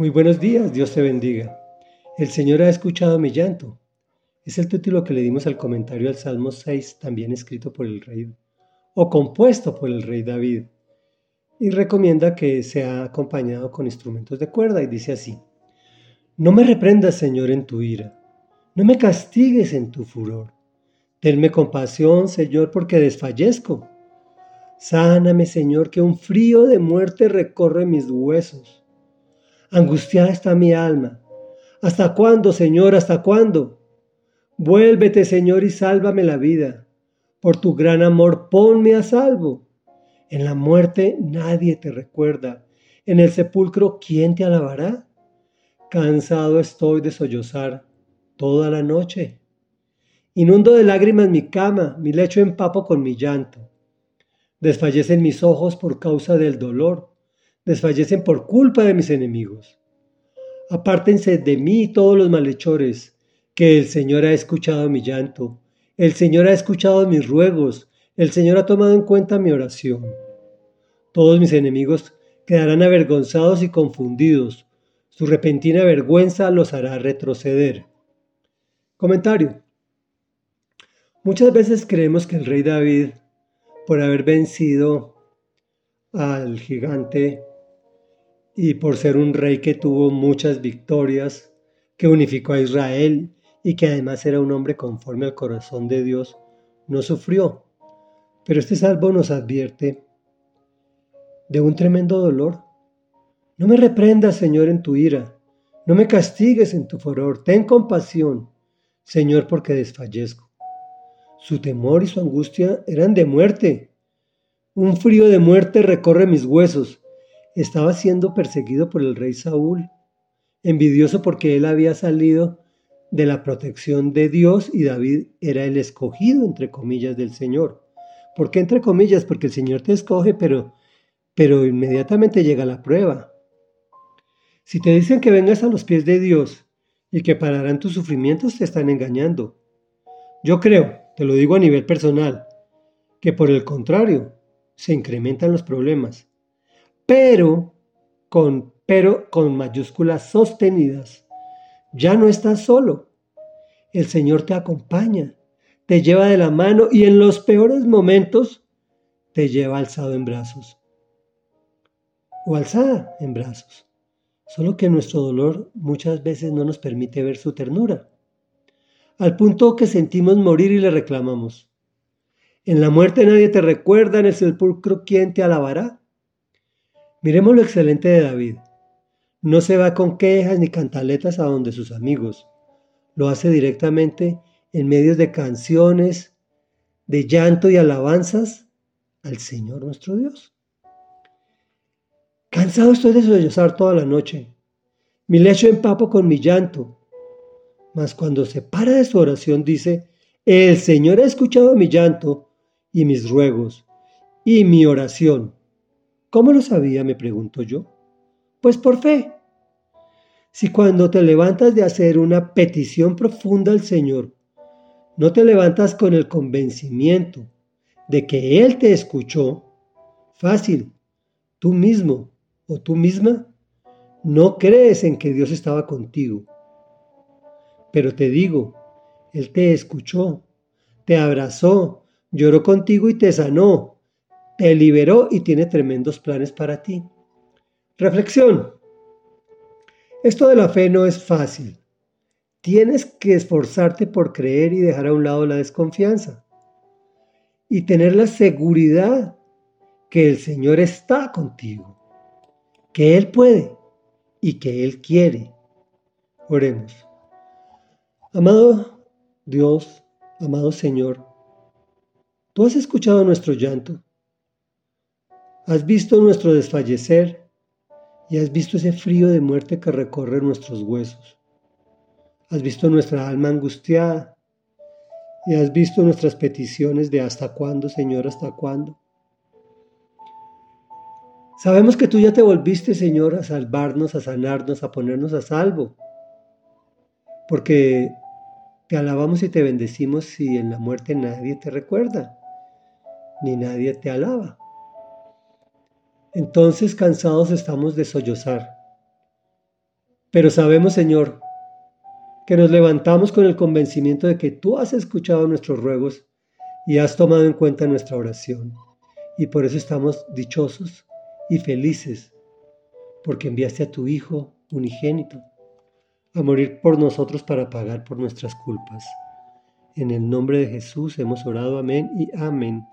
Muy buenos días, Dios te bendiga. El Señor ha escuchado mi llanto. Es el título que le dimos al comentario al Salmo 6, también escrito por el rey o compuesto por el rey David. Y recomienda que sea acompañado con instrumentos de cuerda y dice así. No me reprendas, Señor, en tu ira. No me castigues en tu furor. Tenme compasión, Señor, porque desfallezco. Sáname, Señor, que un frío de muerte recorre mis huesos Angustiada está mi alma. ¿Hasta cuándo, Señor? ¿Hasta cuándo? Vuélvete, Señor, y sálvame la vida. Por tu gran amor, ponme a salvo. En la muerte nadie te recuerda. En el sepulcro, ¿quién te alabará? Cansado estoy de sollozar toda la noche. Inundo de lágrimas mi cama, mi lecho empapo con mi llanto. Desfallecen mis ojos por causa del dolor desfallecen por culpa de mis enemigos. Apártense de mí todos los malhechores, que el Señor ha escuchado mi llanto, el Señor ha escuchado mis ruegos, el Señor ha tomado en cuenta mi oración. Todos mis enemigos quedarán avergonzados y confundidos, su repentina vergüenza los hará retroceder. Comentario. Muchas veces creemos que el rey David, por haber vencido al gigante y por ser un rey que tuvo muchas victorias, que unificó a Israel y que además era un hombre conforme al corazón de Dios, no sufrió. Pero este salvo nos advierte de un tremendo dolor. No me reprendas, Señor, en tu ira, no me castigues en tu furor, ten compasión, Señor, porque desfallezco. Su temor y su angustia eran de muerte. Un frío de muerte recorre mis huesos estaba siendo perseguido por el rey Saúl, envidioso porque él había salido de la protección de Dios y David era el escogido, entre comillas, del Señor. ¿Por qué entre comillas? Porque el Señor te escoge, pero, pero inmediatamente llega la prueba. Si te dicen que vengas a los pies de Dios y que pararán tus sufrimientos, te están engañando. Yo creo, te lo digo a nivel personal, que por el contrario, se incrementan los problemas pero con, pero con mayúsculas sostenidas. Ya no estás solo. El Señor te acompaña, te lleva de la mano y en los peores momentos te lleva alzado en brazos. O alzada en brazos. Solo que nuestro dolor muchas veces no nos permite ver su ternura. Al punto que sentimos morir y le reclamamos. En la muerte nadie te recuerda, en el sepulcro quién te alabará. Miremos lo excelente de David. No se va con quejas ni cantaletas a donde sus amigos. Lo hace directamente en medios de canciones, de llanto y alabanzas al Señor nuestro Dios. Cansado estoy de sollozar toda la noche. Mi lecho empapo con mi llanto. Mas cuando se para de su oración dice, el Señor ha escuchado mi llanto y mis ruegos y mi oración ¿Cómo lo sabía? me pregunto yo. Pues por fe. Si cuando te levantas de hacer una petición profunda al Señor, no te levantas con el convencimiento de que Él te escuchó, fácil, tú mismo o tú misma, no crees en que Dios estaba contigo. Pero te digo, Él te escuchó, te abrazó, lloró contigo y te sanó, te liberó y tiene tremendos planes para ti. Reflexión. Esto de la fe no es fácil. Tienes que esforzarte por creer y dejar a un lado la desconfianza. Y tener la seguridad que el Señor está contigo, que Él puede y que Él quiere. Oremos. Amado Dios, amado Señor, tú has escuchado nuestro llanto Has visto nuestro desfallecer y has visto ese frío de muerte que recorre nuestros huesos. Has visto nuestra alma angustiada y has visto nuestras peticiones de hasta cuándo, Señor, hasta cuándo. Sabemos que tú ya te volviste, Señor, a salvarnos, a sanarnos, a ponernos a salvo. Porque te alabamos y te bendecimos si en la muerte nadie te recuerda, ni nadie te alaba. Entonces cansados estamos de sollozar. Pero sabemos, Señor, que nos levantamos con el convencimiento de que tú has escuchado nuestros ruegos y has tomado en cuenta nuestra oración. Y por eso estamos dichosos y felices, porque enviaste a tu Hijo unigénito a morir por nosotros para pagar por nuestras culpas. En el nombre de Jesús hemos orado, amén y amén.